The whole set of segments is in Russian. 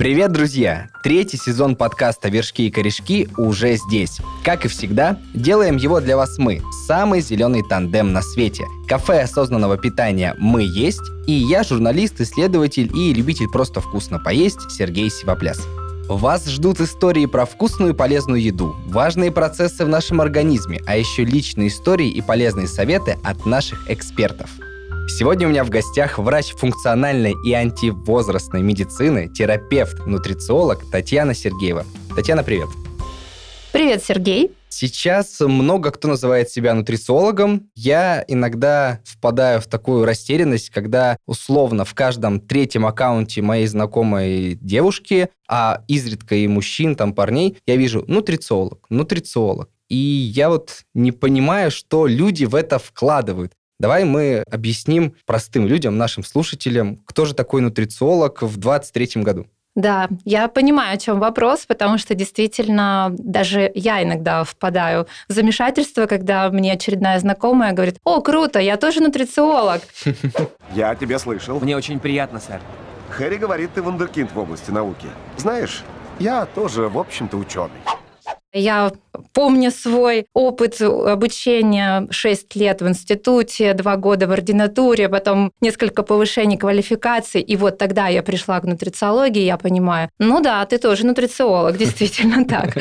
Привет, друзья! Третий сезон подкаста «Вершки и корешки» уже здесь. Как и всегда, делаем его для вас мы, самый зеленый тандем на свете. Кафе осознанного питания «Мы есть» и я, журналист, исследователь и любитель просто вкусно поесть Сергей Сивопляс. Вас ждут истории про вкусную и полезную еду, важные процессы в нашем организме, а еще личные истории и полезные советы от наших экспертов – Сегодня у меня в гостях врач функциональной и антивозрастной медицины, терапевт, нутрициолог Татьяна Сергеева. Татьяна, привет. Привет, Сергей. Сейчас много кто называет себя нутрициологом. Я иногда впадаю в такую растерянность, когда условно в каждом третьем аккаунте моей знакомой девушки, а изредка и мужчин, там парней, я вижу нутрициолог, нутрициолог. И я вот не понимаю, что люди в это вкладывают. Давай мы объясним простым людям, нашим слушателям, кто же такой нутрициолог в 2023 году. Да, я понимаю, о чем вопрос, потому что действительно даже я иногда впадаю в замешательство, когда мне очередная знакомая говорит, о, круто, я тоже нутрициолог. Я тебя слышал. Мне очень приятно, сэр. Хэри говорит, ты вундеркинд в области науки. Знаешь, я тоже, в общем-то, ученый. Я помню свой опыт обучения 6 лет в институте, 2 года в ординатуре, потом несколько повышений квалификации, и вот тогда я пришла к нутрициологии, я понимаю, ну да, ты тоже нутрициолог, действительно так.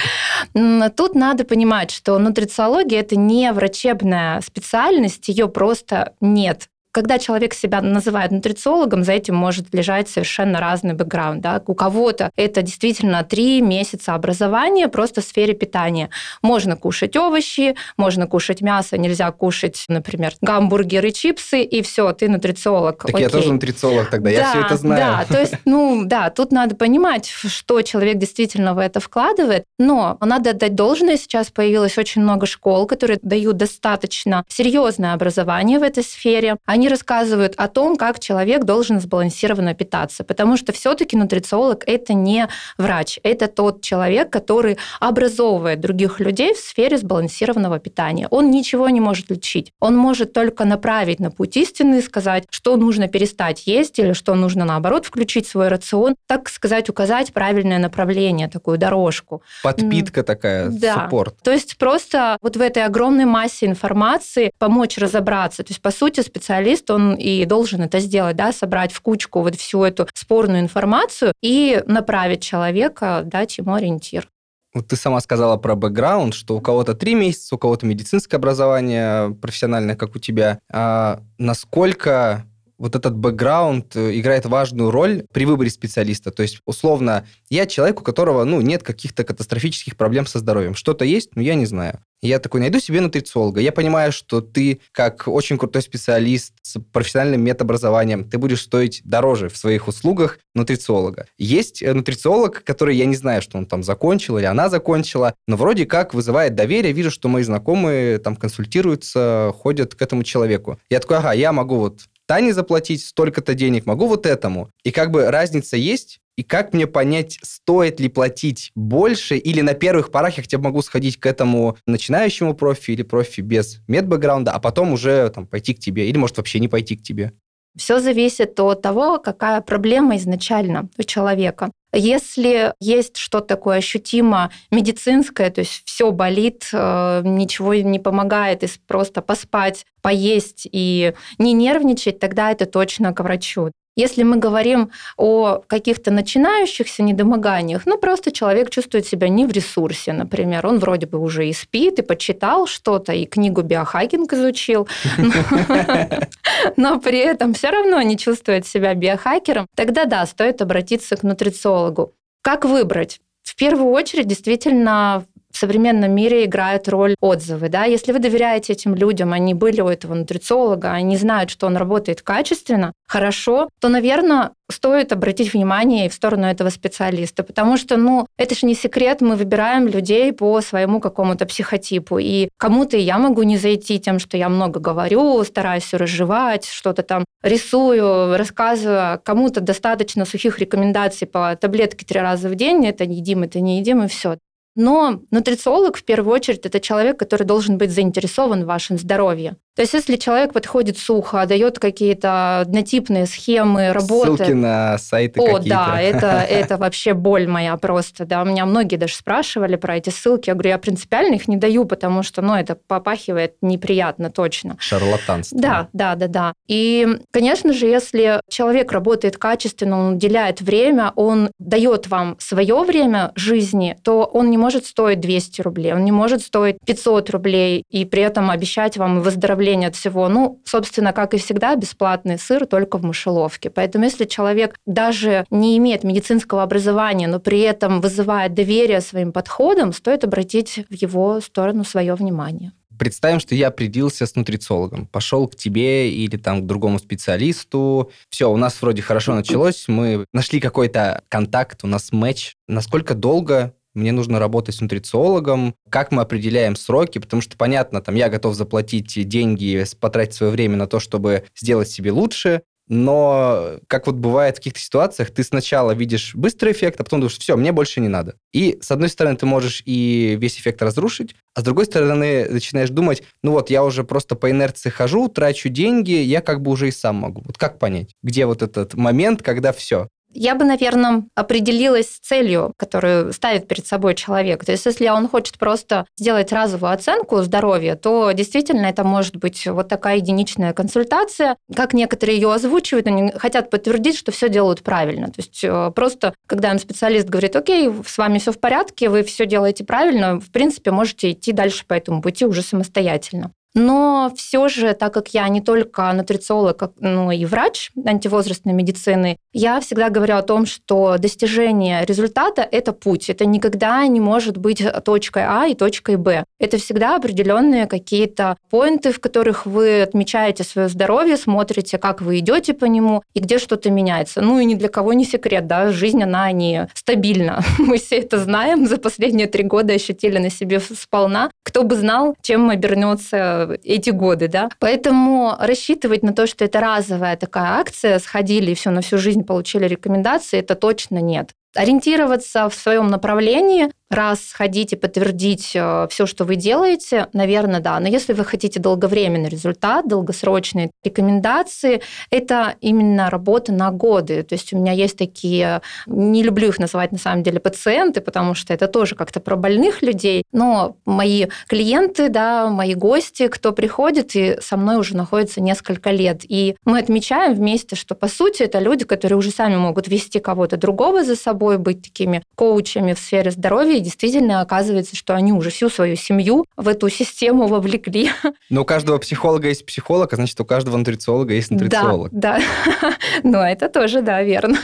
Тут надо понимать, что нутрициология – это не врачебная специальность, ее просто нет когда человек себя называет нутрициологом, за этим может лежать совершенно разный бэкграунд. Да? У кого-то это действительно три месяца образования просто в сфере питания. Можно кушать овощи, можно кушать мясо, нельзя кушать, например, гамбургеры, чипсы, и все, ты нутрициолог. Так Окей. я тоже нутрициолог тогда, да, я все это знаю. Да, то есть, ну да, тут надо понимать, что человек действительно в это вкладывает, но надо отдать должное, сейчас появилось очень много школ, которые дают достаточно серьезное образование в этой сфере. Они рассказывают о том, как человек должен сбалансированно питаться, потому что все-таки нутрициолог это не врач, это тот человек, который образовывает других людей в сфере сбалансированного питания. Он ничего не может лечить, он может только направить на путь истины, сказать, что нужно перестать есть или что нужно наоборот включить в свой рацион, так сказать, указать правильное направление, такую дорожку. Подпитка такая, да. суппорт. То есть просто вот в этой огромной массе информации помочь разобраться. То есть, по сути, специалист журналист, он и должен это сделать, да, собрать в кучку вот всю эту спорную информацию и направить человека, дать ему ориентир. Вот ты сама сказала про бэкграунд, что у кого-то три месяца, у кого-то медицинское образование профессиональное, как у тебя. А насколько вот этот бэкграунд э, играет важную роль при выборе специалиста. То есть, условно, я человек, у которого ну, нет каких-то катастрофических проблем со здоровьем. Что-то есть, но я не знаю. Я такой, найду себе нутрициолога. Я понимаю, что ты, как очень крутой специалист с профессиональным медобразованием, ты будешь стоить дороже в своих услугах нутрициолога. Есть э, нутрициолог, который, я не знаю, что он там закончил или она закончила, но вроде как вызывает доверие. Вижу, что мои знакомые там консультируются, ходят к этому человеку. Я такой, ага, я могу вот Тане заплатить столько-то денег, могу вот этому. И как бы разница есть, и как мне понять, стоит ли платить больше, или на первых порах я хотя бы могу сходить к этому начинающему профи или профи без медбэкграунда, а потом уже там, пойти к тебе, или может вообще не пойти к тебе? Все зависит от того, какая проблема изначально у человека. Если есть что-то такое ощутимо медицинское, то есть все болит, э, ничего не помогает, и просто поспать, поесть и не нервничать, тогда это точно к врачу. Если мы говорим о каких-то начинающихся недомоганиях, ну просто человек чувствует себя не в ресурсе, например, он вроде бы уже и спит, и почитал что-то, и книгу биохакинг изучил, но при этом все равно не чувствует себя биохакером, тогда да, стоит обратиться к нутрициологу. Как выбрать? В первую очередь, действительно, в современном мире играют роль отзывы. Да? Если вы доверяете этим людям, они были у этого нутрициолога, они знают, что он работает качественно, хорошо, то, наверное, стоит обратить внимание и в сторону этого специалиста, потому что, ну, это же не секрет, мы выбираем людей по своему какому-то психотипу, и кому-то я могу не зайти тем, что я много говорю, стараюсь разжевать, что-то там рисую, рассказываю, а кому-то достаточно сухих рекомендаций по таблетке три раза в день, это не едим, это не едим, и все. Но нутрициолог в первую очередь это человек, который должен быть заинтересован в вашем здоровье. То есть если человек подходит сухо, дает какие-то однотипные схемы работы... Ссылки на сайты О, какие-то. да, это, это вообще боль моя просто. Да, у меня многие даже спрашивали про эти ссылки. Я говорю, я принципиально их не даю, потому что, ну, это попахивает неприятно точно. Шарлатанство. Да, да, да, да. И, конечно же, если человек работает качественно, он уделяет время, он дает вам свое время жизни, то он не может стоить 200 рублей, он не может стоить 500 рублей и при этом обещать вам выздоровление от всего. Ну, собственно, как и всегда, бесплатный сыр только в мышеловке. Поэтому если человек даже не имеет медицинского образования, но при этом вызывает доверие своим подходам, стоит обратить в его сторону свое внимание. Представим, что я определился с нутрициологом, пошел к тебе или там к другому специалисту. Все, у нас вроде хорошо началось, мы нашли какой-то контакт, у нас матч. Насколько долго мне нужно работать с нутрициологом, как мы определяем сроки, потому что, понятно, там, я готов заплатить деньги, потратить свое время на то, чтобы сделать себе лучше, но как вот бывает в каких-то ситуациях, ты сначала видишь быстрый эффект, а потом думаешь, все, мне больше не надо. И с одной стороны ты можешь и весь эффект разрушить, а с другой стороны начинаешь думать, ну вот я уже просто по инерции хожу, трачу деньги, я как бы уже и сам могу. Вот как понять, где вот этот момент, когда все? Я бы, наверное, определилась с целью, которую ставит перед собой человек. То есть, если он хочет просто сделать разовую оценку здоровья, то действительно это может быть вот такая единичная консультация. Как некоторые ее озвучивают, они хотят подтвердить, что все делают правильно. То есть э, просто, когда им специалист говорит, окей, с вами все в порядке, вы все делаете правильно, в принципе, можете идти дальше по этому пути уже самостоятельно. Но все же, так как я не только нутрициолог, но и врач антивозрастной медицины, я всегда говорю о том, что достижение результата – это путь. Это никогда не может быть точкой А и точкой Б. Это всегда определенные какие-то поинты, в которых вы отмечаете свое здоровье, смотрите, как вы идете по нему и где что-то меняется. Ну и ни для кого не секрет, да, жизнь, она не стабильна. Мы все это знаем, за последние три года ощутили на себе сполна. Кто бы знал, чем обернется эти годы, да. Поэтому рассчитывать на то, что это разовая такая акция, сходили и все на всю жизнь получили рекомендации, это точно нет ориентироваться в своем направлении, раз сходить и подтвердить э, все, что вы делаете, наверное, да. Но если вы хотите долговременный результат, долгосрочные рекомендации, это именно работа на годы. То есть у меня есть такие, не люблю их называть на самом деле пациенты, потому что это тоже как-то про больных людей, но мои клиенты, да, мои гости, кто приходит и со мной уже находится несколько лет. И мы отмечаем вместе, что по сути это люди, которые уже сами могут вести кого-то другого за собой, собой, быть такими коучами в сфере здоровья, и действительно оказывается, что они уже всю свою семью в эту систему вовлекли. Но у каждого психолога есть психолог, а значит, у каждого нутрициолога есть нутрициолог. Да, да. Но это тоже, да, верно.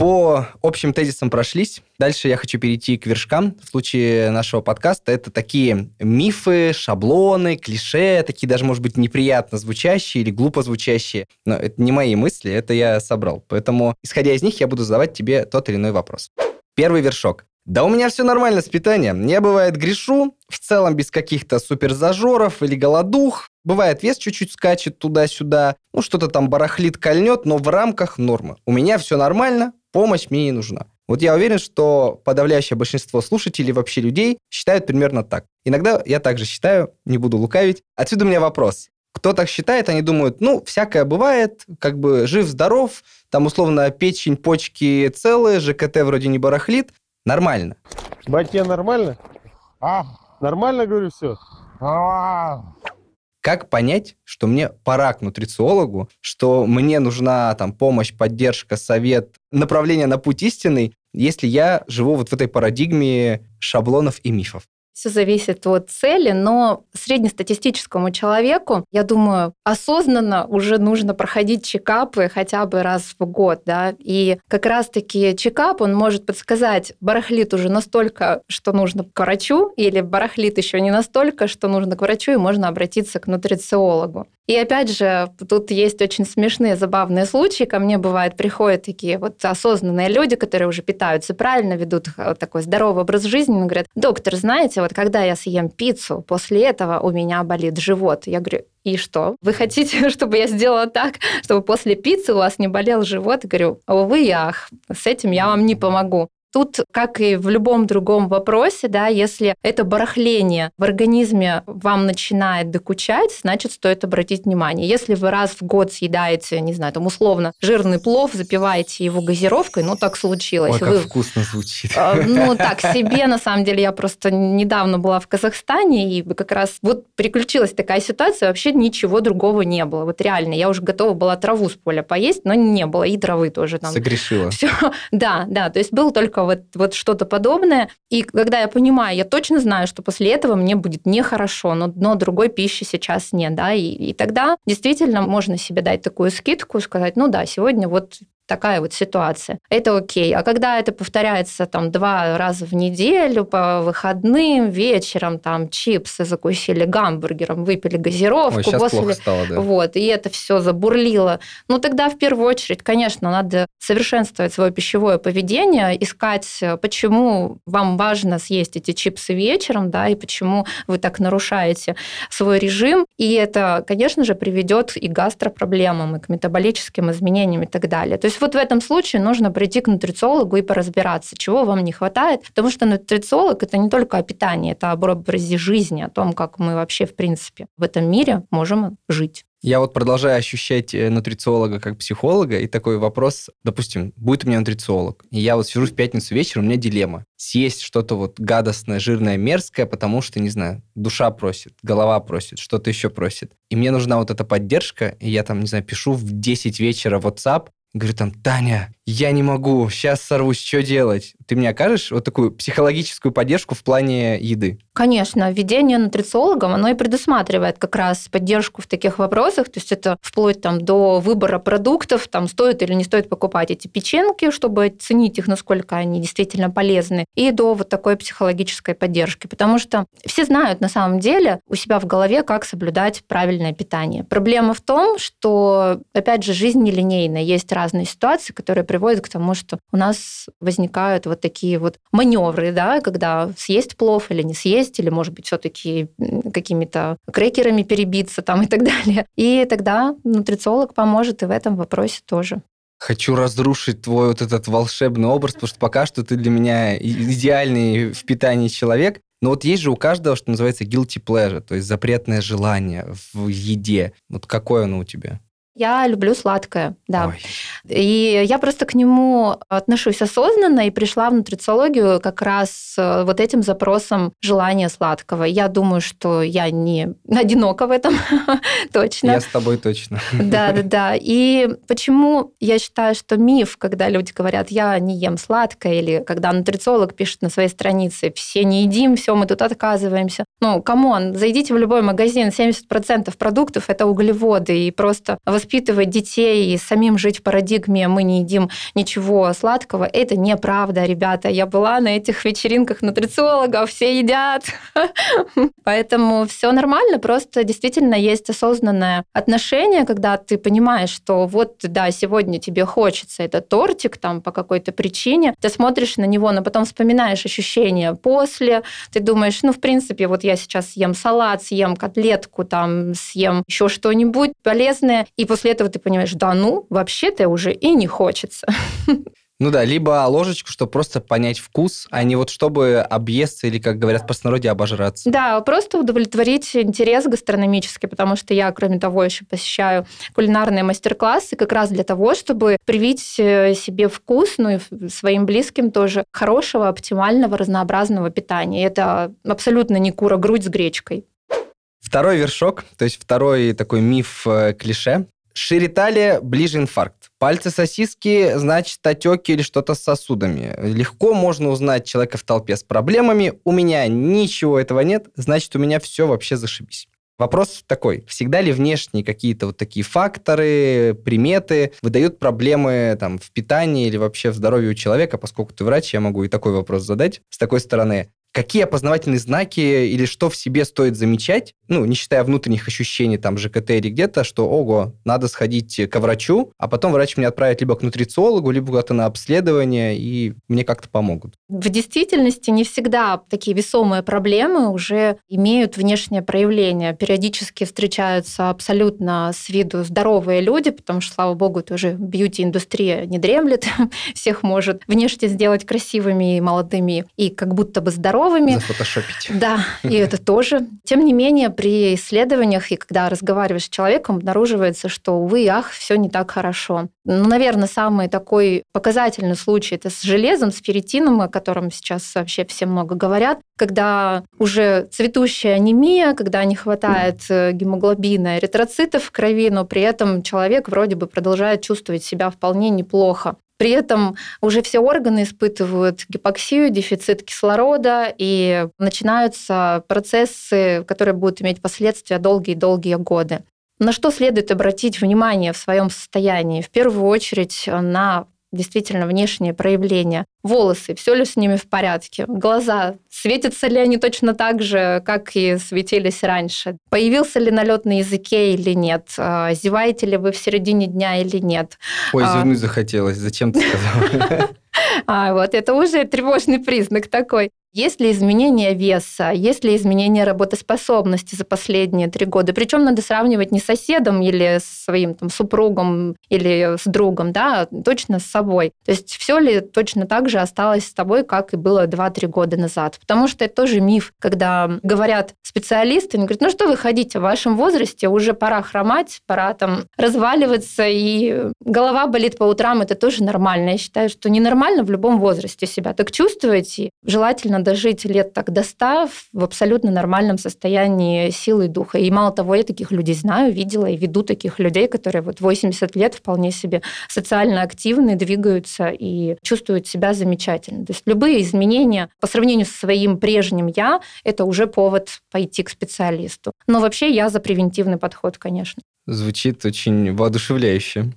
По общим тезисам прошлись. Дальше я хочу перейти к вершкам. В случае нашего подкаста это такие мифы, шаблоны, клише, такие даже, может быть, неприятно звучащие или глупо звучащие. Но это не мои мысли, это я собрал. Поэтому, исходя из них, я буду задавать тебе тот или иной вопрос. Первый вершок. Да у меня все нормально с питанием. Я, бывает, грешу, в целом без каких-то суперзажоров или голодух. Бывает, вес чуть-чуть скачет туда-сюда, ну, что-то там барахлит, кольнет, но в рамках нормы. У меня все нормально, помощь мне не нужна. Вот я уверен, что подавляющее большинство слушателей, вообще людей, считают примерно так. Иногда я также считаю, не буду лукавить. Отсюда у меня вопрос. Кто так считает, они думают, ну, всякое бывает, как бы жив-здоров, там, условно, печень, почки целые, ЖКТ вроде не барахлит, нормально. Батя, нормально? А? Нормально, говорю, все? А? Как понять, что мне пора к нутрициологу, что мне нужна там помощь, поддержка, совет, направление на путь истинный, если я живу вот в этой парадигме шаблонов и мифов? Все зависит от цели, но среднестатистическому человеку, я думаю, осознанно уже нужно проходить чекапы хотя бы раз в год, да, и как раз-таки чекап, он может подсказать, барахлит уже настолько, что нужно к врачу, или барахлит еще не настолько, что нужно к врачу, и можно обратиться к нутрициологу. И опять же, тут есть очень смешные, забавные случаи. Ко мне бывает, приходят такие вот осознанные люди, которые уже питаются правильно, ведут вот такой здоровый образ жизни, и говорят, доктор, знаете, вот когда я съем пиццу, после этого у меня болит живот. Я говорю, и что? Вы хотите, чтобы я сделала так, чтобы после пиццы у вас не болел живот? Я говорю, увы, ах, с этим я вам не помогу. Тут, как и в любом другом вопросе, да, если это барахление в организме вам начинает докучать, значит, стоит обратить внимание. Если вы раз в год съедаете, не знаю, там условно жирный плов, запиваете его газировкой, ну так случилось. Ой, как вы вкусно звучит. а, Ну, так себе, на самом деле, я просто недавно была в Казахстане, и как раз вот приключилась такая ситуация, вообще ничего другого не было. Вот реально, я уже готова была траву с поля поесть, но не было, и травы тоже там. Согрешила. Все, да, да, то есть было только вот, вот что-то подобное. И когда я понимаю, я точно знаю, что после этого мне будет нехорошо, но, но другой пищи сейчас нет, да, и, и тогда действительно можно себе дать такую скидку, сказать, ну да, сегодня вот такая вот ситуация. Это окей. А когда это повторяется там два раза в неделю, по выходным, вечером, там чипсы закусили гамбургером, выпили газировку, Ой, сейчас после... плохо стало, да. Вот, и это все забурлило. Ну, тогда в первую очередь, конечно, надо совершенствовать свое пищевое поведение, искать, почему вам важно съесть эти чипсы вечером, да, и почему вы так нарушаете свой режим. И это, конечно же, приведет и к гастропроблемам, и к метаболическим изменениям и так далее. То есть вот в этом случае нужно прийти к нутрициологу и поразбираться, чего вам не хватает, потому что нутрициолог это не только о питании, это об образе жизни, о том, как мы вообще, в принципе, в этом мире можем жить. Я вот продолжаю ощущать э, нутрициолога как психолога, и такой вопрос, допустим, будет у меня нутрициолог, и я вот сижу в пятницу вечером, у меня дилемма. Съесть что-то вот гадостное, жирное, мерзкое, потому что, не знаю, душа просит, голова просит, что-то еще просит. И мне нужна вот эта поддержка, и я там, не знаю, пишу в 10 вечера WhatsApp, говорю там, Таня, я не могу, сейчас сорвусь, что делать? Ты мне окажешь вот такую психологическую поддержку в плане еды? Конечно, введение нутрициологом, оно и предусматривает как раз поддержку в таких вопросах, то есть это вплоть там до выбора продуктов, там стоит или не стоит покупать эти печеньки, чтобы оценить их, насколько они действительно полезны, и до вот такой психологической поддержки, потому что все знают на самом деле у себя в голове, как соблюдать правильное питание. Проблема в том, что, опять же, жизнь нелинейная, есть разные ситуации, которые приводят к тому, что у нас возникают вот такие вот маневры, да, когда съесть плов или не съесть, или, может быть, все-таки какими-то крекерами перебиться там и так далее. И тогда нутрициолог поможет и в этом вопросе тоже. Хочу разрушить твой вот этот волшебный образ, потому что пока что ты для меня идеальный в питании человек. Но вот есть же у каждого, что называется, guilty pleasure, то есть запретное желание в еде. Вот какое оно у тебя? Я люблю сладкое, да. Ой. И я просто к нему отношусь осознанно и пришла в нутрициологию как раз э, вот этим запросом желания сладкого. Я думаю, что я не одинока в этом, точно. Я с тобой точно. Да, да, да. И почему я считаю, что миф, когда люди говорят, я не ем сладкое, или когда нутрициолог пишет на своей странице, все не едим, все, мы тут отказываемся. Ну, come on, зайдите в любой магазин, 70% продуктов – это углеводы, и просто воспитывать детей и самим жить в парадигме «мы не едим ничего сладкого» – это неправда, ребята. Я была на этих вечеринках нутрициологов, все едят. Поэтому все нормально, просто действительно есть осознанное отношение, когда ты понимаешь, что вот, да, сегодня тебе хочется этот тортик там по какой-то причине, ты смотришь на него, но потом вспоминаешь ощущения после, ты думаешь, ну, в принципе, вот я сейчас съем салат, съем котлетку, там, съем еще что-нибудь полезное, и после этого ты понимаешь, да ну, вообще-то уже и не хочется. Ну да, либо ложечку, чтобы просто понять вкус, а не вот чтобы объесться или, как говорят в простонародье, обожраться. Да, просто удовлетворить интерес гастрономический, потому что я, кроме того, еще посещаю кулинарные мастер-классы как раз для того, чтобы привить э, себе вкус, ну и своим близким тоже хорошего, оптимального, разнообразного питания. Это абсолютно не кура-грудь с гречкой. Второй вершок, то есть второй такой миф-клише. Шире талия, ближе инфаркт. Пальцы сосиски, значит, отеки или что-то с сосудами. Легко можно узнать человека в толпе с проблемами. У меня ничего этого нет, значит, у меня все вообще зашибись. Вопрос такой, всегда ли внешние какие-то вот такие факторы, приметы выдают проблемы там, в питании или вообще в здоровье у человека, поскольку ты врач, я могу и такой вопрос задать с такой стороны. Какие опознавательные знаки или что в себе стоит замечать, ну, не считая внутренних ощущений, там, ЖКТ или где-то, что, ого, надо сходить к врачу, а потом врач меня отправит либо к нутрициологу, либо куда-то на обследование, и мне как-то помогут. В действительности не всегда такие весомые проблемы уже имеют внешнее проявление. Периодически встречаются абсолютно с виду здоровые люди, потому что, слава богу, тоже бьюти-индустрия не дремлет, всех может внешне сделать красивыми и молодыми, и как будто бы здоровыми. Зафотошопить. Да, и это тоже. Тем не менее, при исследованиях и когда разговариваешь с человеком, обнаруживается, что, увы, ах, все не так хорошо. Ну, наверное, самый такой показательный случай это с железом, с ферритином, о котором сейчас вообще все много говорят, когда уже цветущая анемия, когда не хватает э, гемоглобина, эритроцитов в крови, но при этом человек вроде бы продолжает чувствовать себя вполне неплохо. При этом уже все органы испытывают гипоксию, дефицит кислорода, и начинаются процессы, которые будут иметь последствия долгие-долгие годы. На что следует обратить внимание в своем состоянии? В первую очередь на действительно внешние проявления. Волосы, все ли с ними в порядке? Глаза, светятся ли они точно так же, как и светились раньше? Появился ли налет на языке или нет? А, зеваете ли вы в середине дня или нет? Ой, а. зевнуть захотелось. Зачем ты сказала? А, вот это уже тревожный признак такой. Есть ли изменение веса, есть ли изменение работоспособности за последние три года? Причем надо сравнивать не с соседом или с своим там, супругом или с другом, да, а точно с собой. То есть все ли точно так же осталось с тобой, как и было 2-3 года назад? Потому что это тоже миф, когда говорят специалисты, они говорят, ну что вы ходите, в вашем возрасте уже пора хромать, пора там разваливаться, и голова болит по утрам, это тоже нормально. Я считаю, что ненормально в любом возрасте себя так чувствовать, и желательно дожить лет так до 100 в абсолютно нормальном состоянии силы духа. И мало того, я таких людей знаю, видела и веду таких людей, которые вот 80 лет вполне себе социально активны, двигаются и чувствуют себя замечательно. То есть любые изменения по сравнению со своим прежним «я» — это уже повод пойти к специалисту. Но вообще я за превентивный подход, конечно. Звучит очень воодушевляюще.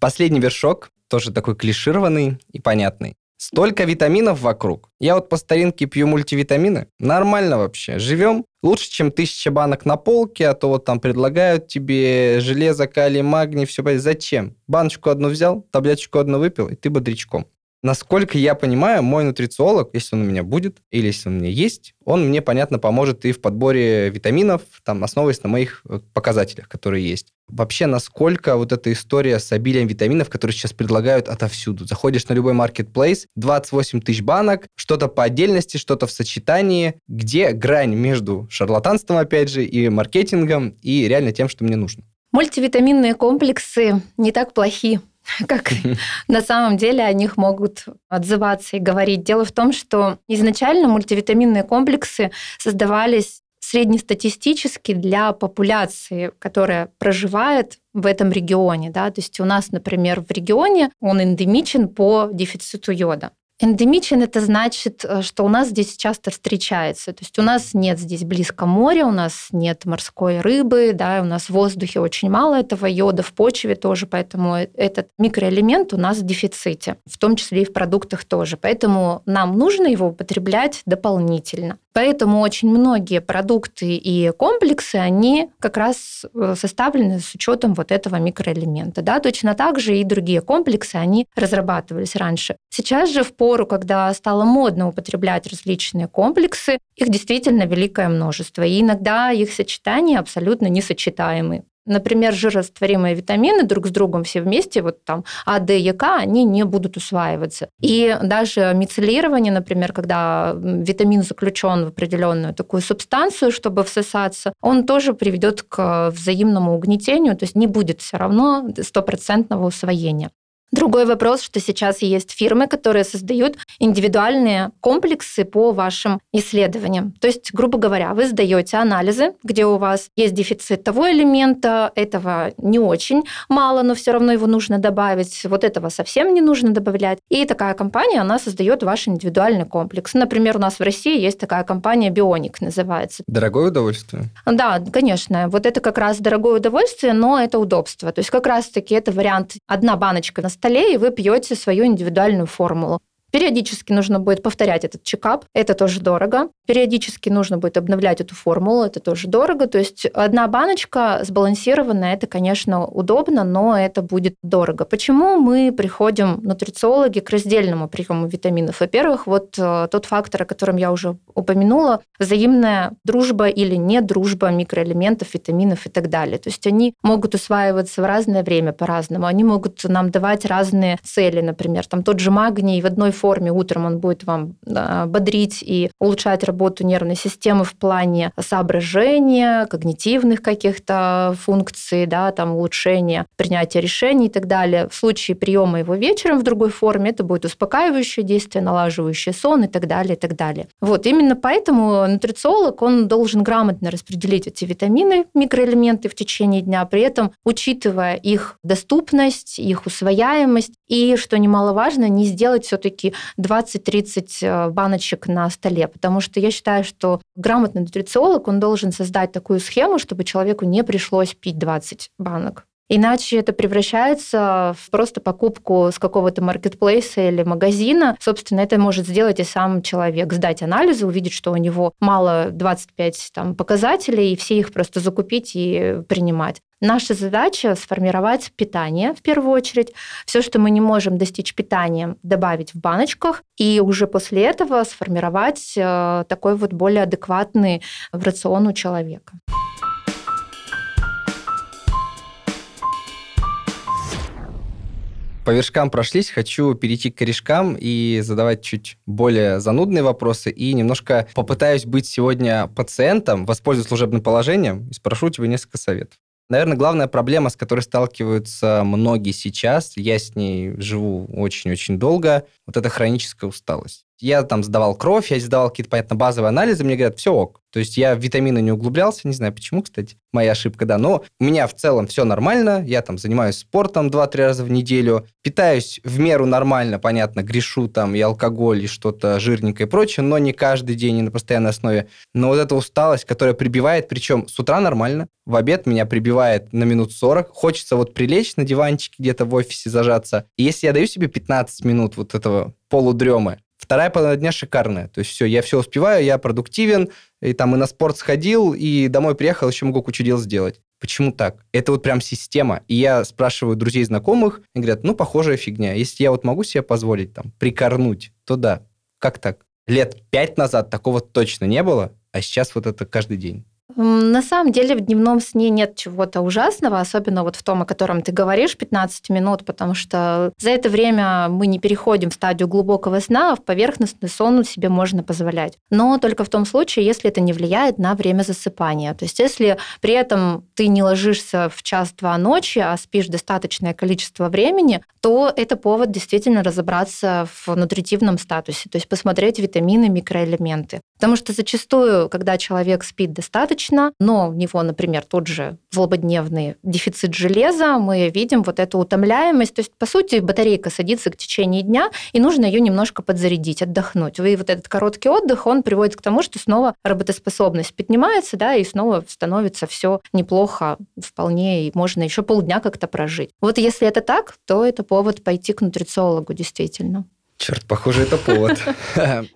Последний вершок, тоже такой клишированный и понятный. Столько витаминов вокруг. Я вот по старинке пью мультивитамины. Нормально вообще. Живем. Лучше, чем тысяча банок на полке, а то вот там предлагают тебе железо, калий, магний, все. Зачем? Баночку одну взял, таблеточку одну выпил, и ты бодрячком. Насколько я понимаю, мой нутрициолог, если он у меня будет, или если он у меня есть, он мне, понятно, поможет и в подборе витаминов, там, основываясь на моих э, показателях, которые есть. Вообще, насколько вот эта история с обилием витаминов, которые сейчас предлагают отовсюду. Заходишь на любой маркетплейс, 28 тысяч банок, что-то по отдельности, что-то в сочетании, где грань между шарлатанством, опять же, и маркетингом, и реально тем, что мне нужно. Мультивитаминные комплексы не так плохи, как на самом деле о них могут отзываться и говорить. Дело в том, что изначально мультивитаминные комплексы создавались среднестатистически для популяции, которая проживает в этом регионе. Да? То есть у нас, например, в регионе он эндемичен по дефициту йода. Эндемичен это значит, э, что у нас здесь часто встречается. То есть у нас нет здесь близко моря, у нас нет морской рыбы, да, у нас в воздухе очень мало этого йода, в почве тоже, поэтому э, этот микроэлемент у нас в дефиците, в том числе и в продуктах тоже. Поэтому нам нужно его употреблять дополнительно. Поэтому очень многие продукты и комплексы, они как раз э, составлены с учетом вот этого микроэлемента. Да? Точно так же и другие комплексы, они разрабатывались раньше. Сейчас же в пору, когда стало модно употреблять различные комплексы, их действительно великое множество. И иногда их сочетания абсолютно несочетаемы. Например, жирорастворимые витамины друг с другом все вместе, вот там А, Д, Е, К, они не будут усваиваться. И даже мицеллирование, например, когда витамин заключен в определенную такую субстанцию, чтобы всосаться, он тоже приведет к взаимному угнетению, то есть не будет все равно стопроцентного усвоения. Другой вопрос, что сейчас есть фирмы, которые создают индивидуальные комплексы по вашим исследованиям. То есть, грубо говоря, вы сдаете анализы, где у вас есть дефицит того элемента, этого не очень мало, но все равно его нужно добавить, вот этого совсем не нужно добавлять. И такая компания, она создает ваш индивидуальный комплекс. Например, у нас в России есть такая компания Бионик называется. Дорогое удовольствие? Да, конечно. Вот это как раз дорогое удовольствие, но это удобство. То есть как раз-таки это вариант одна баночка на столе, и вы пьете свою индивидуальную формулу. Периодически нужно будет повторять этот чекап, это тоже дорого. Периодически нужно будет обновлять эту формулу, это тоже дорого. То есть одна баночка сбалансированная, это, конечно, удобно, но это будет дорого. Почему мы приходим, нутрициологи, к раздельному приему витаминов? Во-первых, вот э, тот фактор, о котором я уже упомянула, взаимная дружба или не дружба микроэлементов, витаминов и так далее. То есть они могут усваиваться в разное время по-разному, они могут нам давать разные цели, например, там тот же магний в одной форме утром он будет вам бодрить и улучшать работу нервной системы в плане соображения, когнитивных каких-то функций, да, там улучшения принятия решений и так далее. В случае приема его вечером в другой форме это будет успокаивающее действие, налаживающее сон и так далее, и так далее. Вот именно поэтому нутрициолог, он должен грамотно распределить эти витамины, микроэлементы в течение дня, при этом учитывая их доступность, их усвояемость и, что немаловажно, не сделать все-таки 20-30 э, баночек на столе, потому что я считаю, что грамотный нутрициолог, он должен создать такую схему, чтобы человеку не пришлось пить 20 банок. Иначе это превращается в просто покупку с какого-то маркетплейса или магазина. Собственно, это может сделать и сам человек. Сдать анализы, увидеть, что у него мало 25 там, показателей, и все их просто закупить и принимать. Наша задача сформировать питание в первую очередь. Все, что мы не можем достичь питанием, добавить в баночках, и уже после этого сформировать э, такой вот более адекватный рацион у человека. По вершкам прошлись, хочу перейти к корешкам и задавать чуть более занудные вопросы и немножко попытаюсь быть сегодня пациентом, воспользуюсь служебным положением и спрошу у тебя несколько советов. Наверное, главная проблема, с которой сталкиваются многие сейчас, я с ней живу очень-очень долго, вот это хроническая усталость. Я там сдавал кровь, я сдавал какие-то, понятно, базовые анализы, мне говорят, все ок. То есть я в витамины не углублялся, не знаю почему, кстати, моя ошибка, да, но у меня в целом все нормально, я там занимаюсь спортом 2-3 раза в неделю, питаюсь в меру нормально, понятно, грешу там и алкоголь, и что-то жирненькое и прочее, но не каждый день и на постоянной основе. Но вот эта усталость, которая прибивает, причем с утра нормально, в обед меня прибивает на минут 40, хочется вот прилечь на диванчике где-то в офисе зажаться. И если я даю себе 15 минут вот этого полудремы, Вторая половина дня шикарная. То есть все, я все успеваю, я продуктивен, и там и на спорт сходил, и домой приехал, еще могу кучу дел сделать. Почему так? Это вот прям система. И я спрашиваю друзей, знакомых, и говорят, ну, похожая фигня. Если я вот могу себе позволить там прикорнуть, то да. Как так? Лет пять назад такого точно не было, а сейчас вот это каждый день. На самом деле в дневном сне нет чего-то ужасного, особенно вот в том, о котором ты говоришь, 15 минут, потому что за это время мы не переходим в стадию глубокого сна, а в поверхностный сон себе можно позволять. Но только в том случае, если это не влияет на время засыпания. То есть если при этом ты не ложишься в час-два ночи, а спишь достаточное количество времени, то это повод действительно разобраться в нутритивном статусе, то есть посмотреть витамины, микроэлементы. Потому что зачастую, когда человек спит достаточно, но у него, например, тот же злободневный дефицит железа, мы видим вот эту утомляемость. То есть, по сути, батарейка садится к течению дня, и нужно ее немножко подзарядить, отдохнуть. И вот этот короткий отдых, он приводит к тому, что снова работоспособность поднимается, да, и снова становится все неплохо, вполне, и можно еще полдня как-то прожить. Вот если это так, то это повод пойти к нутрициологу, действительно. Черт, похоже, это повод.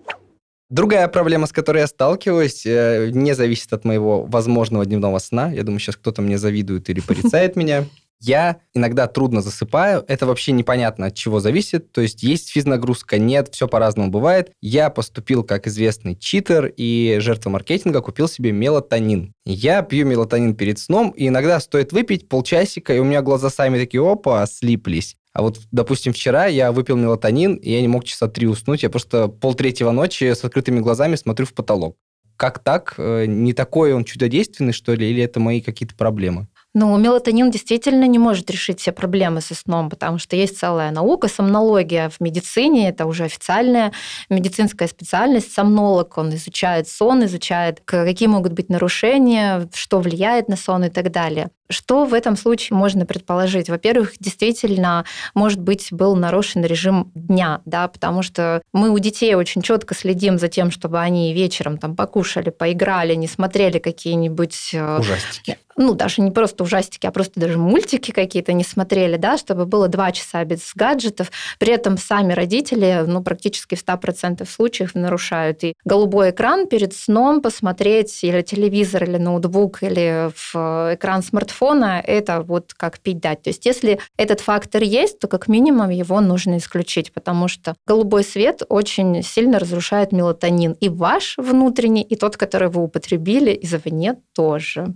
Другая проблема, с которой я сталкиваюсь, э, не зависит от моего возможного дневного сна. Я думаю, сейчас кто-то мне завидует или порицает меня. Я иногда трудно засыпаю. Это вообще непонятно, от чего зависит. То есть есть физнагрузка, нет, все по-разному бывает. Я поступил как известный читер и жертва маркетинга, купил себе мелатонин. Я пью мелатонин перед сном, и иногда стоит выпить полчасика, и у меня глаза сами такие, опа, слиплись. А вот, допустим, вчера я выпил мелатонин, и я не мог часа три уснуть. Я просто полтретьего ночи с открытыми глазами смотрю в потолок. Как так? Э, не такой он чудодейственный, что ли, или это мои какие-то проблемы? Ну, мелатонин действительно не может решить все проблемы со сном, потому что есть целая наука, сомнология в медицине, это уже официальная медицинская специальность. Сомнолог, он изучает сон, изучает, какие могут быть нарушения, что влияет на сон и так далее. Что в этом случае можно предположить? Во-первых, действительно, может быть, был нарушен режим дня, да, потому что мы у детей очень четко следим за тем, чтобы они вечером там покушали, поиграли, не смотрели какие-нибудь... Э, Ужастики ну, даже не просто ужастики, а просто даже мультики какие-то не смотрели, да, чтобы было два часа без гаджетов. При этом сами родители, ну, практически в 100% случаев нарушают. И голубой экран перед сном посмотреть или телевизор, или ноутбук, или в экран смартфона, это вот как пить дать. То есть если этот фактор есть, то как минимум его нужно исключить, потому что голубой свет очень сильно разрушает мелатонин. И ваш внутренний, и тот, который вы употребили извне тоже.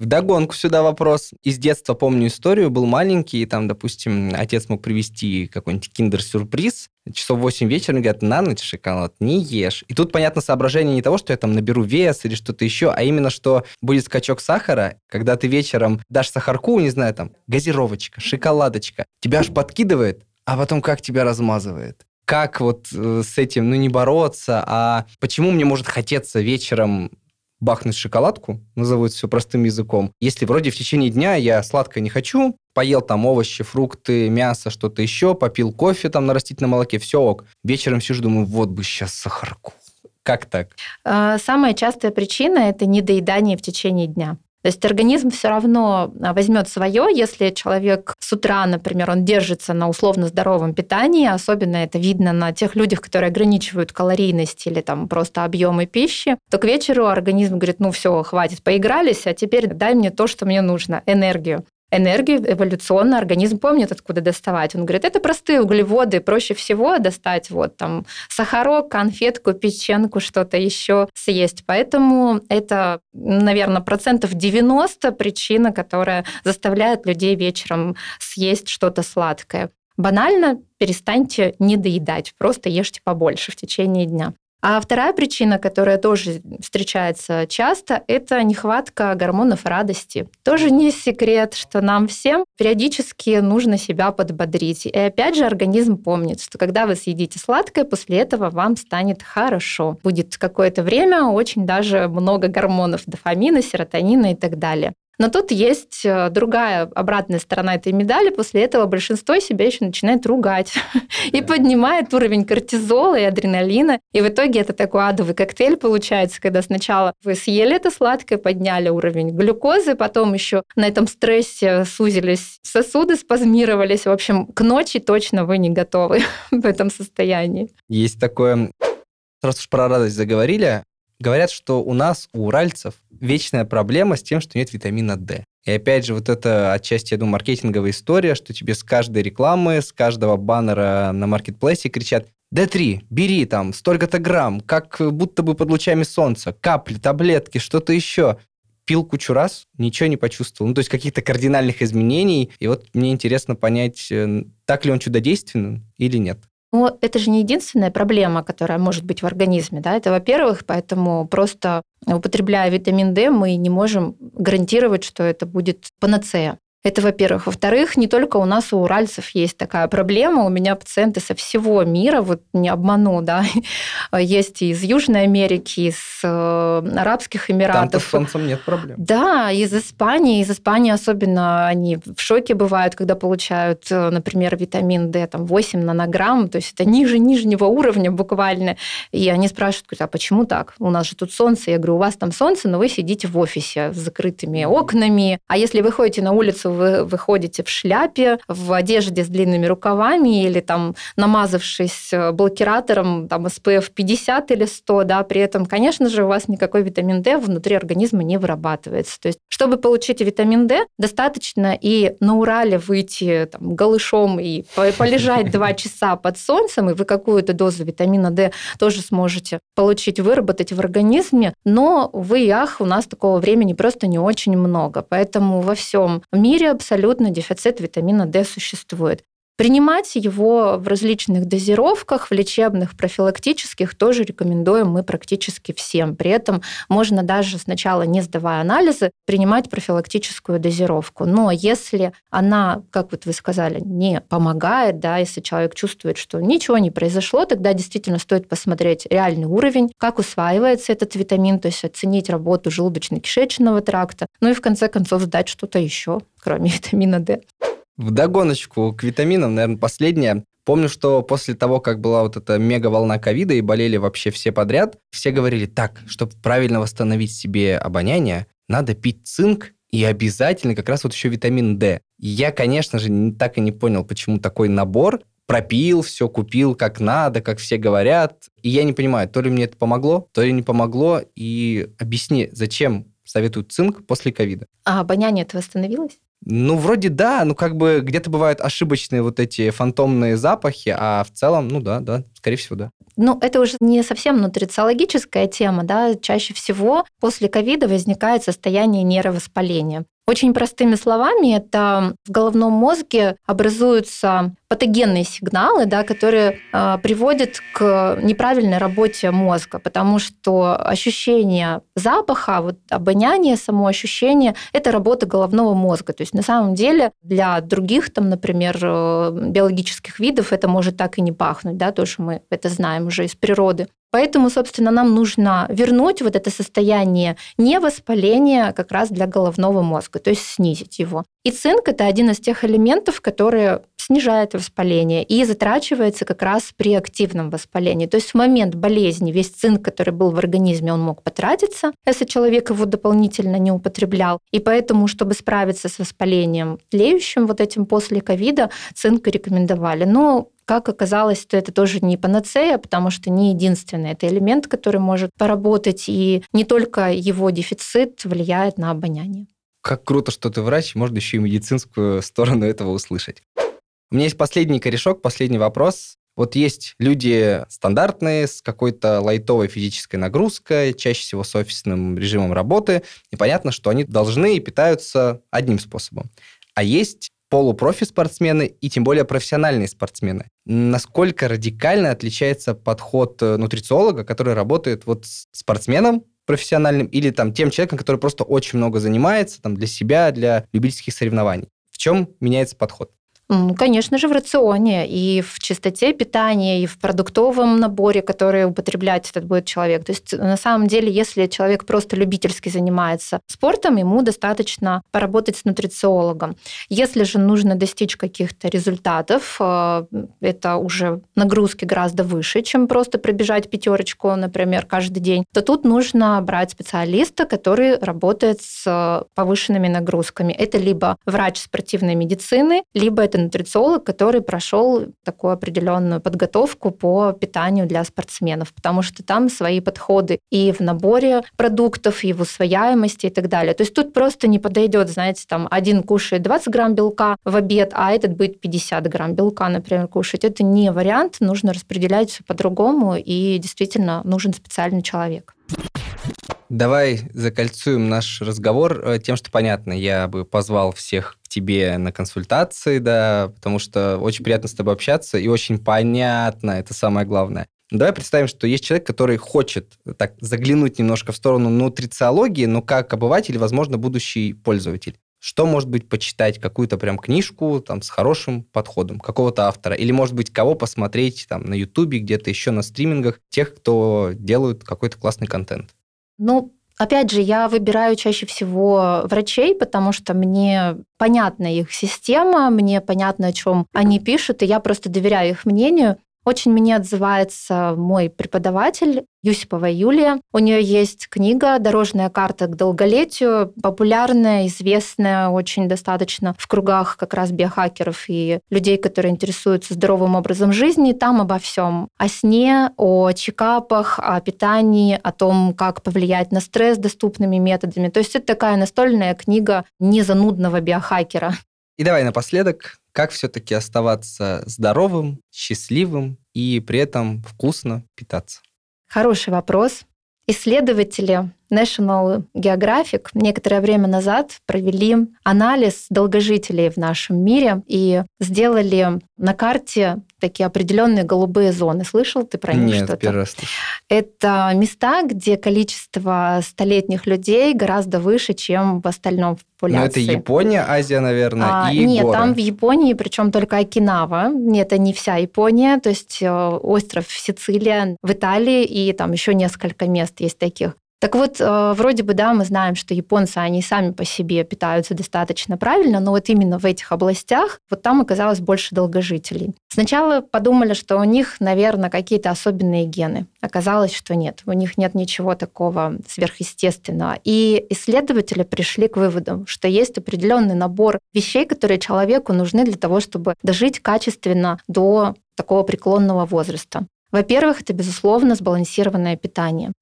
В догонку сюда вопрос. Из детства помню историю, был маленький, и там, допустим, отец мог привезти какой-нибудь киндер-сюрприз, часов 8 вечера, он говорит, на ночь шоколад не ешь. И тут, понятно, соображение не того, что я там наберу вес или что-то еще, а именно, что будет скачок сахара, когда ты вечером дашь сахарку, не знаю, там, газировочка, шоколадочка, тебя аж подкидывает, а потом как тебя размазывает как вот э, с этим, ну, не бороться, а почему мне может хотеться вечером бахнуть шоколадку, назову это все простым языком, если вроде в течение дня я сладкое не хочу, поел там овощи, фрукты, мясо, что-то еще, попил кофе там на растительном молоке, все ок. Вечером сижу, думаю, вот бы сейчас сахарку. Как так? А, самая частая причина – это недоедание в течение дня. То есть организм все равно а, возьмет свое, если человек с утра, например, он держится на условно здоровом питании, особенно это видно на тех людях, которые ограничивают калорийность или там просто объемы пищи, то к вечеру организм говорит, ну все, хватит, поигрались, а теперь дай мне то, что мне нужно, энергию энергию эволюционно организм помнит, откуда доставать. Он говорит, это простые углеводы, проще всего достать вот там сахарок, конфетку, печенку, что-то еще съесть. Поэтому это, наверное, процентов 90 причина, которая заставляет людей вечером съесть что-то сладкое. Банально перестаньте не доедать, просто ешьте побольше в течение дня. А вторая причина, которая тоже встречается часто, это нехватка гормонов радости. Тоже не секрет, что нам всем периодически нужно себя подбодрить. И опять же, организм помнит, что когда вы съедите сладкое, после этого вам станет хорошо. Будет какое-то время очень даже много гормонов дофамина, серотонина и так далее. Но тут есть э, другая обратная сторона этой медали. После этого большинство себя еще начинает ругать и поднимает уровень кортизола и адреналина. И в итоге это такой адовый коктейль получается, когда сначала вы съели это сладкое, подняли уровень глюкозы, потом еще на этом стрессе сузились сосуды, спазмировались. В общем, к ночи точно вы не готовы в этом состоянии. Есть такое раз уж про радость заговорили, Говорят, что у нас, у уральцев, вечная проблема с тем, что нет витамина D. И опять же, вот это отчасти, я думаю, маркетинговая история, что тебе с каждой рекламы, с каждого баннера на маркетплейсе кричат D3, бери там столько-то грамм, как будто бы под лучами солнца, капли, таблетки, что-то еще. Пил кучу раз, ничего не почувствовал. Ну, то есть каких-то кардинальных изменений. И вот мне интересно понять, э, так ли он чудодейственен или нет. Но это же не единственная проблема, которая может быть в организме. Да? Это, во-первых, поэтому просто употребляя витамин D, мы не можем гарантировать, что это будет панацея. Это, во-первых. Во-вторых, не только у нас, у уральцев есть такая проблема. У меня пациенты со всего мира, вот не обману, да, есть и из Южной Америки, из э, Арабских Эмиратов. Там с солнцем нет проблем. Да, из Испании. Из Испании особенно они в шоке бывают, когда получают, э, например, витамин D там 8 нанограмм, то есть это ниже нижнего уровня буквально. И они спрашивают, а почему так? У нас же тут солнце. Я говорю, у вас там солнце, но вы сидите в офисе с закрытыми окнами. А если вы ходите на улицу улицу вы выходите в шляпе, в одежде с длинными рукавами или там намазавшись э, блокиратором там SPF 50 или 100, да, при этом, конечно же, у вас никакой витамин D внутри организма не вырабатывается. То есть, чтобы получить витамин D, достаточно и на Урале выйти там, голышом и полежать два часа под солнцем, и вы какую-то дозу витамина D тоже сможете получить, выработать в организме, но, увы и ах, у нас такого времени просто не очень много. Поэтому во всем мире абсолютно дефицит витамина D существует. Принимать его в различных дозировках, в лечебных, профилактических тоже рекомендуем мы практически всем. При этом можно даже сначала, не сдавая анализы, принимать профилактическую дозировку. Но если она, как вот вы сказали, не помогает, да, если человек чувствует, что ничего не произошло, тогда действительно стоит посмотреть реальный уровень, как усваивается этот витамин, то есть оценить работу желудочно-кишечного тракта, ну и в конце концов сдать что-то еще, кроме витамина D. В догоночку к витаминам, наверное, последнее. Помню, что после того, как была вот эта мега-волна ковида и болели вообще все подряд, все говорили, так, чтобы правильно восстановить себе обоняние, надо пить цинк и обязательно как раз вот еще витамин D. я, конечно же, так и не понял, почему такой набор. Пропил, все купил как надо, как все говорят. И я не понимаю, то ли мне это помогло, то ли не помогло. И объясни, зачем советуют цинк после ковида? А обоняние это восстановилось? Ну, вроде да, ну как бы где-то бывают ошибочные вот эти фантомные запахи, а в целом, ну да, да, скорее всего, да. Ну, это уже не совсем нутрициологическая тема, да, чаще всего после ковида возникает состояние нейровоспаления. Очень простыми словами, это в головном мозге образуются патогенные сигналы, да, которые э, приводят к неправильной работе мозга, потому что ощущение запаха, вот обоняние, само ощущение, это работа головного мозга. То есть на самом деле для других, там, например, э, биологических видов это может так и не пахнуть, да, то, что мы это знаем уже из природы. Поэтому, собственно, нам нужно вернуть вот это состояние невоспаления как раз для головного мозга, то есть снизить его. И цинк – это один из тех элементов, которые снижает воспаление и затрачивается как раз при активном воспалении. То есть в момент болезни весь цинк, который был в организме, он мог потратиться, если человек его дополнительно не употреблял. И поэтому, чтобы справиться с воспалением тлеющим вот этим после ковида, цинк рекомендовали. Но как оказалось, что это тоже не панацея, потому что не единственный это элемент, который может поработать, и не только его дефицит влияет на обоняние. Как круто, что ты врач, можно еще и медицинскую сторону этого услышать. У меня есть последний корешок, последний вопрос. Вот есть люди стандартные, с какой-то лайтовой физической нагрузкой, чаще всего с офисным режимом работы, и понятно, что они должны и питаются одним способом. А есть полупрофи-спортсмены и тем более профессиональные спортсмены. Насколько радикально отличается подход э, нутрициолога, который работает вот с спортсменом профессиональным или там тем человеком, который просто очень много занимается там для себя, для любительских соревнований? В чем меняется подход? Конечно же, в рационе и в чистоте питания, и в продуктовом наборе, который употреблять этот будет человек. То есть, на самом деле, если человек просто любительски занимается спортом, ему достаточно поработать с нутрициологом. Если же нужно достичь каких-то результатов, э, это уже нагрузки гораздо выше, чем просто пробежать пятерочку, например, каждый день, то тут нужно брать специалиста, который работает с повышенными нагрузками. Это либо врач спортивной медицины, либо это нутрициолог, который прошел такую определенную подготовку по питанию для спортсменов, потому что там свои подходы и в наборе продуктов, и в усвояемости и так далее. То есть тут просто не подойдет, знаете, там один кушает 20 грамм белка в обед, а этот будет 50 грамм белка, например, кушать. Это не вариант, нужно распределять все по-другому, и действительно нужен специальный человек. Давай закольцуем наш разговор э, тем, что понятно, я бы позвал всех к тебе на консультации, да, потому что очень приятно с тобой общаться и очень понятно, это самое главное. Давай представим, что есть человек, который хочет так заглянуть немножко в сторону нутрициологии, но как обыватель, возможно, будущий пользователь. Что может быть почитать? Какую-то прям книжку там с хорошим подходом какого-то автора? Или, может быть, кого посмотреть там на Ютубе, где-то еще на стримингах, тех, кто делают какой-то классный контент? Ну, Опять же, я выбираю чаще всего врачей, потому что мне понятна их система, мне понятно, о чем они пишут, и я просто доверяю их мнению. Очень мне отзывается мой преподаватель Юсипова Юлия. У нее есть книга «Дорожная карта к долголетию», популярная, известная очень достаточно в кругах как раз биохакеров и людей, которые интересуются здоровым образом жизни. Там обо всем. О сне, о чекапах, о питании, о том, как повлиять на стресс доступными методами. То есть это такая настольная книга незанудного биохакера. И давай напоследок как все-таки оставаться здоровым, счастливым и при этом вкусно питаться? Хороший вопрос. Исследователи National Geographic некоторое время назад провели анализ долгожителей в нашем мире и сделали на карте такие определенные голубые зоны. Слышал ты про них Нет, что-то? первый раз слышу. Это места, где количество столетних людей гораздо выше, чем в остальном Ну, популяции. это Япония, Азия, наверное, А, и нет, горы. там в Японии, причем только Окинава. Нет, это не вся Япония, то есть э, остров Сицилия в Италии и там еще несколько мест есть таких. Так вот, э, вроде бы, да, мы знаем, что японцы, они сами по себе питаются достаточно правильно, но вот именно в этих областях, вот там оказалось больше долгожителей. Сначала подумали, что у них, наверное, какие-то особенные гены. Оказалось, что нет, у них нет ничего такого сверхъестественного. И исследователи пришли к выводу, что есть определенный набор вещей, которые человеку нужны для того, чтобы дожить качественно до такого преклонного возраста. Во-первых, это, безусловно, сбалансированное питание.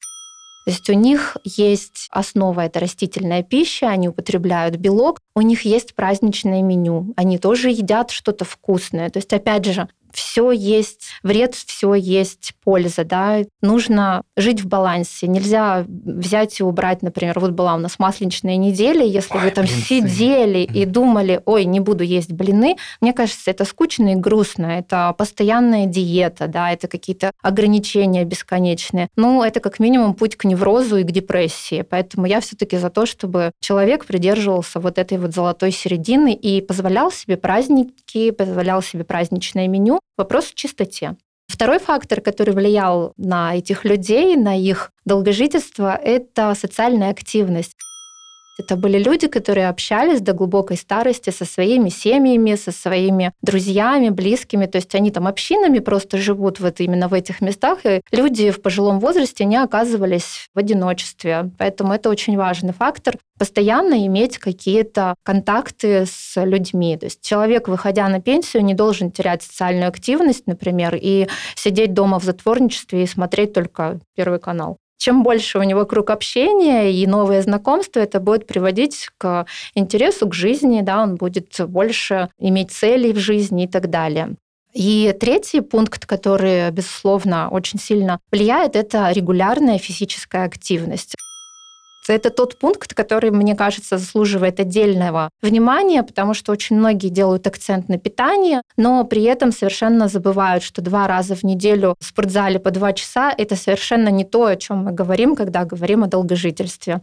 То есть у них есть основа, это растительная пища, они употребляют белок, у них есть праздничное меню, они тоже едят что-то вкусное. То есть, опять же, все есть вред, все есть польза, да. Нужно жить в балансе. Нельзя взять и убрать, например, вот была у нас масленичная неделя, если Ой, вы там блинцы. сидели и думали, ой, не буду есть блины, мне кажется, это скучно и грустно, это постоянная диета, да, это какие-то ограничения бесконечные. Ну, это как минимум путь к неврозу и к депрессии. Поэтому я все-таки за то, чтобы человек придерживался вот этой вот золотой середины и позволял себе праздники, позволял себе праздничное меню. Вопрос в чистоте. Второй фактор, который влиял на этих людей, на их долгожительство, это социальная активность. Это были люди, которые общались до глубокой старости со своими семьями, со своими друзьями, близкими. То есть они там общинами просто живут вот именно в этих местах. И люди в пожилом возрасте не оказывались в одиночестве. Поэтому это очень важный фактор. Постоянно иметь какие-то контакты с людьми. То есть человек, выходя на пенсию, не должен терять социальную активность, например, и сидеть дома в затворничестве и смотреть только Первый канал чем больше у него круг общения и новые знакомства, это будет приводить к интересу к жизни, да, он будет больше иметь целей в жизни и так далее. И третий пункт, который, безусловно, очень сильно влияет, это регулярная физическая активность. Это тот пункт, который, мне кажется, заслуживает отдельного внимания, потому что очень многие делают акцент на питание, но при этом совершенно забывают, что два раза в неделю в спортзале по два часа – это совершенно не то, о чем мы говорим, когда говорим о долгожительстве.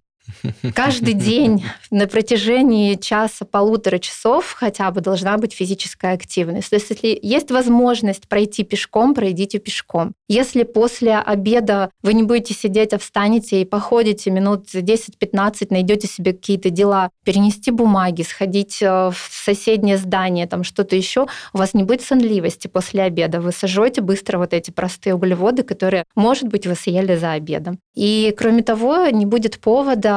Каждый день на протяжении часа-полутора часов хотя бы должна быть физическая активность. То есть если есть возможность пройти пешком, пройдите пешком. Если после обеда вы не будете сидеть, а встанете и походите минут 10-15, найдете себе какие-то дела, перенести бумаги, сходить э, в соседнее здание, там что-то еще, у вас не будет сонливости после обеда. Вы сожжете быстро вот эти простые углеводы, которые, может быть, вы съели за обедом. И кроме того, не будет повода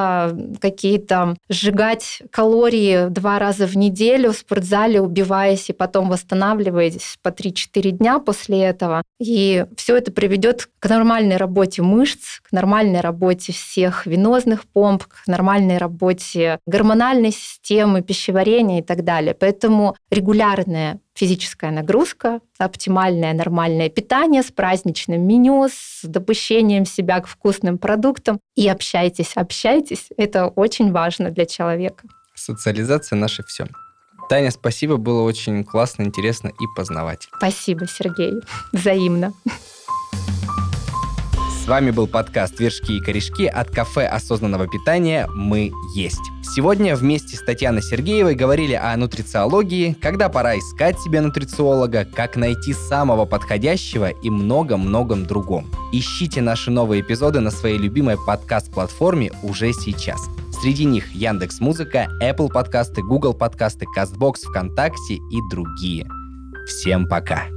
какие-то сжигать калории два раза в неделю в спортзале, убиваясь и потом восстанавливаясь по 3-4 дня после этого. И все это приведет к нормальной работе мышц, к нормальной работе всех венозных помп, к нормальной работе гормональной системы, пищеварения и так далее. Поэтому регулярная физическая нагрузка, оптимальное нормальное питание с праздничным меню, с допущением себя к вкусным продуктам. И общайтесь, общайтесь. Это очень важно для человека. Социализация наше все. Таня, спасибо, было очень классно, интересно и познавательно. Спасибо, Сергей. Взаимно. С вами был подкаст «Вершки и корешки» от кафе осознанного питания «Мы есть». Сегодня вместе с Татьяной Сергеевой говорили о нутрициологии, когда пора искать себе нутрициолога, как найти самого подходящего и много-многом другом. Ищите наши новые эпизоды на своей любимой подкаст-платформе уже сейчас. Среди них Яндекс Музыка, Apple подкасты, Google подкасты, Castbox, ВКонтакте и другие. Всем пока!